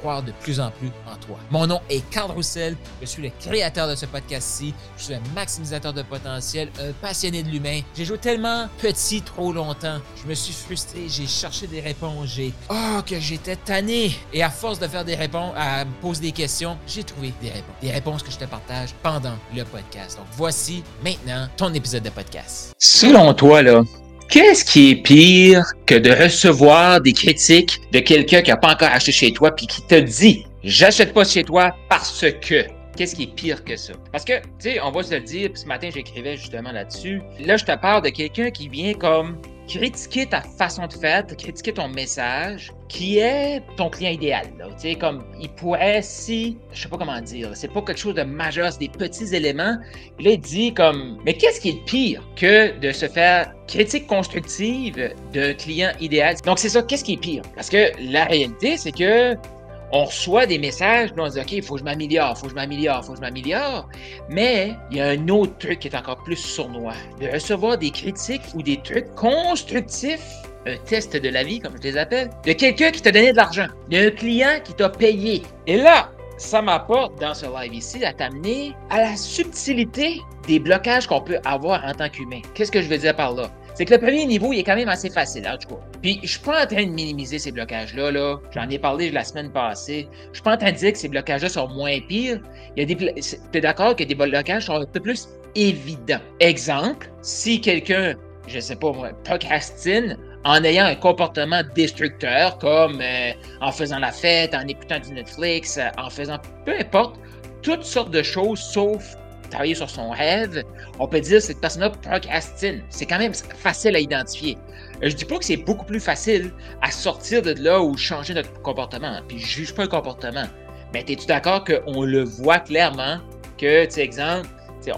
croire de plus en plus en toi. Mon nom est Carl Roussel. Je suis le créateur de ce podcast-ci. Je suis un maximisateur de potentiel, un passionné de l'humain. J'ai joué tellement petit trop longtemps. Je me suis frustré. J'ai cherché des réponses. J'ai. Oh, que j'étais tanné. Et à force de faire des réponses, à me poser des questions, j'ai trouvé des réponses. Des réponses que je te partage pendant le podcast. Donc voici maintenant ton épisode de podcast. Selon toi, là, qu'est-ce qui est pire que de recevoir des critiques de quelqu'un qui n'a pas encore acheté chez toi puis qui te dit j'achète pas chez toi parce que? Qu'est-ce qui est pire que ça? Parce que, tu sais, on va se le dire, puis ce matin, j'écrivais justement là-dessus. Là, je te parle de quelqu'un qui vient comme critiquer ta façon de faire, critiquer ton message, qui est ton client idéal. Tu sais, comme il pourrait, si, je sais pas comment dire, c'est pas quelque chose de majeur, c'est des petits éléments. Il dit comme, mais qu'est-ce qui est pire que de se faire critique constructive de client idéal? Donc, c'est ça, qu'est-ce qui est pire? Parce que la réalité, c'est que on reçoit des messages, on dit, OK, il faut que je m'améliore, il faut que je m'améliore, il faut que je m'améliore. Mais il y a un autre truc qui est encore plus sournois. De recevoir des critiques ou des trucs constructifs, un test de la vie, comme je les appelle, de quelqu'un qui t'a donné de l'argent, d'un client qui t'a payé. Et là, ça m'apporte dans ce live ici à t'amener à la subtilité des blocages qu'on peut avoir en tant qu'humain. Qu'est-ce que je veux dire par là? C'est que le premier niveau, il est quand même assez facile, en tout. Puis, je suis pas en train de minimiser ces blocages-là, là. J'en ai parlé la semaine passée. Je suis pas en train de dire que ces blocages-là sont moins pires. Il y a des, es d'accord que des blocages sont un peu plus évidents? Exemple, si quelqu'un, je sais pas moi, procrastine en ayant un comportement destructeur, comme euh, en faisant la fête, en écoutant du Netflix, euh, en faisant peu importe, toutes sortes de choses sauf travailler sur son rêve, on peut dire que cette personne-là procrastine. C'est quand même facile à identifier. Euh, je dis pas que c'est beaucoup plus facile à sortir de là ou changer notre comportement. Puis je juge pas le comportement. Mais es-tu d'accord qu'on le voit clairement que, tu exemple,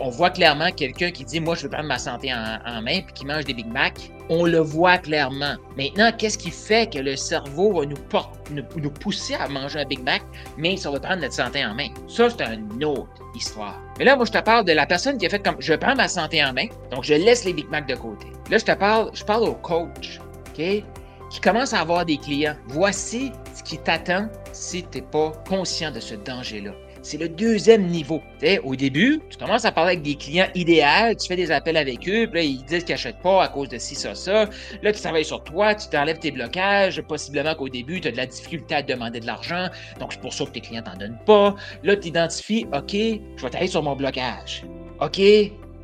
on voit clairement quelqu'un qui dit Moi, je veux prendre ma santé en, main, puis qui mange des Big Mac. On le voit clairement. Maintenant, qu'est-ce qui fait que le cerveau va nous, pousser à manger un Big Mac, mais ça va prendre notre santé en main? Ça, c'est une autre histoire. Mais là, moi, je te parle de la personne qui a fait comme Je prends ma santé en main, donc je laisse les Big Mac de côté. Là, je te parle, je parle au coach, OK? Qui commence à avoir des clients. Voici ce qui t'attend si tu n'es pas conscient de ce danger-là c'est le deuxième niveau. au début, tu commences à parler avec des clients idéaux, tu fais des appels avec eux, puis là, ils disent qu'ils n'achètent pas à cause de ci, ça, ça. Là, tu travailles sur toi, tu t'enlèves tes blocages, possiblement qu'au début, tu as de la difficulté à demander de l'argent, donc c'est pour ça que tes clients t'en donnent pas. Là, tu identifies, OK, je vais travailler sur mon blocage. OK,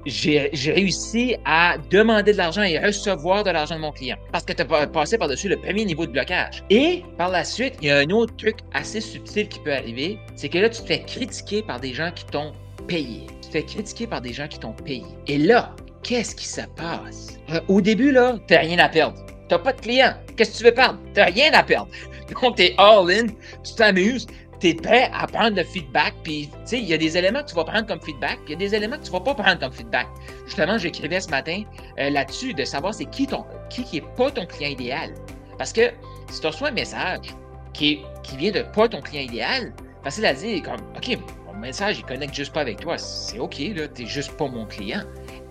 j'ai réussi à demander de l'argent et recevoir de l'argent de mon client parce que tu as passé par-dessus le premier niveau de blocage. Et par la suite, il y a un autre truc assez subtil qui peut arriver, c'est que là, tu te fais critiquer par des gens qui t'ont payé. Tu te fais critiquer par des gens qui t'ont payé. Et là, qu'est-ce qui se passe? Euh, au début, là, tu n'as rien à perdre. Tu n'as pas de client. Qu'est-ce que tu veux perdre? Tu n'as rien à perdre. Donc, tu es all-in, tu t'amuses, tu es prêt à prendre le feedback, puis tu sais, il y a des éléments que tu vas prendre comme feedback, il y a des éléments que tu vas pas prendre comme feedback. Justement, j'écrivais ce matin euh, là-dessus de savoir c'est qui ton qui, qui est pas ton client idéal. Parce que si tu reçois un message qui, qui vient de pas ton client idéal, facile à dire comme OK, mon message il connecte juste pas avec toi, c'est OK, là, t'es juste pas mon client.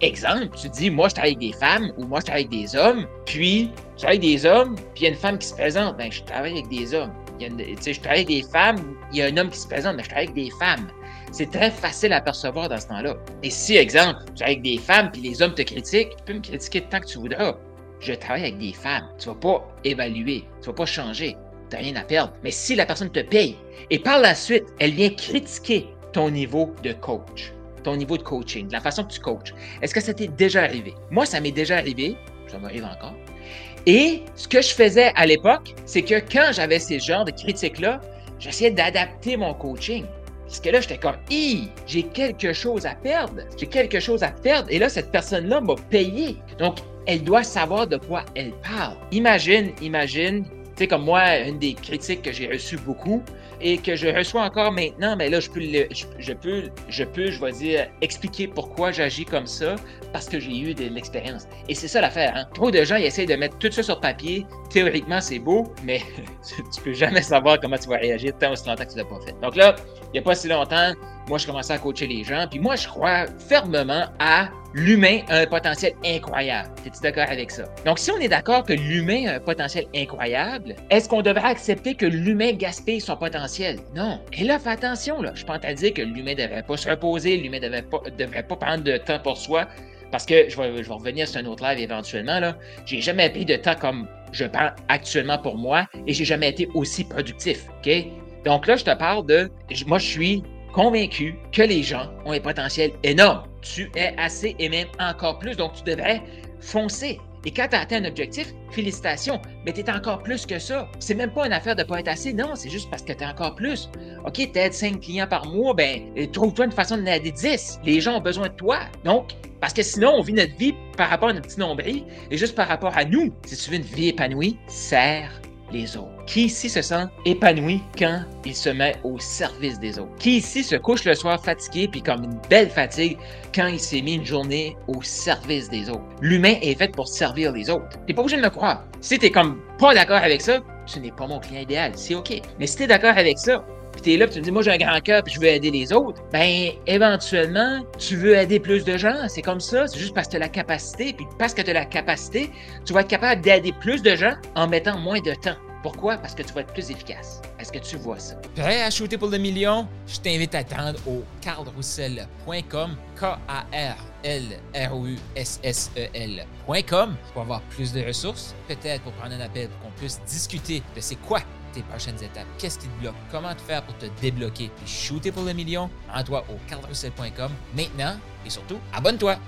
Exemple, tu dis, moi, je travaille avec des femmes ou moi, je travaille avec des hommes, puis je travaille avec des hommes, puis il y a une femme qui se présente, ben, je travaille avec des hommes je travaille avec des femmes, il y a un homme qui se présente, mais je travaille avec des femmes. C'est très facile à percevoir dans ce temps-là. Et si, exemple, tu travailles avec des femmes puis les hommes te critiquent, tu peux me critiquer tant que tu voudras. Je travaille avec des femmes. Tu ne vas pas évaluer, tu ne vas pas changer. Tu n'as rien à perdre. Mais si la personne te paye et par la suite, elle vient critiquer ton niveau de coach, ton niveau de coaching, la façon que tu coaches, est-ce que ça t'est déjà arrivé? Moi, ça m'est déjà arrivé, ça m'arrive encore. Et ce que je faisais à l'époque, c'est que quand j'avais ces genres de critiques-là, j'essayais d'adapter mon coaching. Parce que là, j'étais comme, hi, j'ai quelque chose à perdre. J'ai quelque chose à perdre. Et là, cette personne-là m'a payé. Donc, elle doit savoir de quoi elle parle. Imagine, imagine sais, comme moi, une des critiques que j'ai reçues beaucoup et que je reçois encore maintenant, mais là, je peux, je, peux, je peux, je vais dire, expliquer pourquoi j'agis comme ça, parce que j'ai eu de l'expérience. Et c'est ça l'affaire. Hein? Trop de gens ils essayent de mettre tout ça sur papier. Théoriquement, c'est beau, mais tu peux jamais savoir comment tu vas réagir tant aussi longtemps que tu l'as pas fait. Donc là, il n'y a pas si longtemps, moi, je commençais à coacher les gens. Puis moi, je crois fermement à l'humain a un potentiel incroyable. Es-tu d'accord avec ça? Donc, si on est d'accord que l'humain a un potentiel incroyable, est-ce qu'on devrait accepter que l'humain gaspille son potentiel? Non. Et là, fais attention, là. Je train de dire que l'humain ne devrait pas se reposer, l'humain ne devrait pas, devrait pas prendre de temps pour soi. Parce que je vais, je vais revenir sur un autre live éventuellement. Là. J'ai jamais pris de temps comme je prends actuellement pour moi et j'ai jamais été aussi productif. OK? Donc là, je te parle de. Moi, je suis convaincu que les gens ont un potentiel énorme. Tu es assez et même encore plus, donc tu devrais foncer. Et quand tu as atteint un objectif, félicitations, mais tu es encore plus que ça. C'est même pas une affaire de pas être assez, non, c'est juste parce que tu es encore plus. OK, tu aides 5 clients par mois, ben, trouve-toi une façon de aider 10. Les gens ont besoin de toi. Donc, parce que sinon, on vit notre vie par rapport à notre petit nombril et juste par rapport à nous. Si tu veux une vie épanouie, sers Qui ici se sent épanoui quand il se met au service des autres? Qui ici se couche le soir fatigué puis comme une belle fatigue quand il s'est mis une journée au service des autres? L'humain est fait pour servir les autres. T'es pas obligé de me croire. Si t'es comme pas d'accord avec ça, ce n'est pas mon client idéal. C'est OK. Mais si t'es d'accord avec ça, puis t'es là, puis tu me dis, moi j'ai un grand cœur, puis je veux aider les autres, ben éventuellement, tu veux aider plus de gens. C'est comme ça, c'est juste parce que tu as la capacité, puis parce que tu as la capacité, tu vas être capable d'aider plus de gens en mettant moins de temps. Pourquoi? Parce que tu vas être plus efficace. Est-ce que tu vois ça? Prêt à shooter pour le million? Je t'invite à t'attendre au carlroussel.com, K-A-R-L-R-O-U-S-S-E-L.com pour avoir plus de ressources, peut-être pour prendre un appel pour qu'on puisse discuter de c'est quoi tes prochaines étapes, qu'est-ce qui te bloque, comment te faire pour te débloquer et shooter pour le million, rends-toi au carlroussel.com maintenant et surtout, abonne-toi!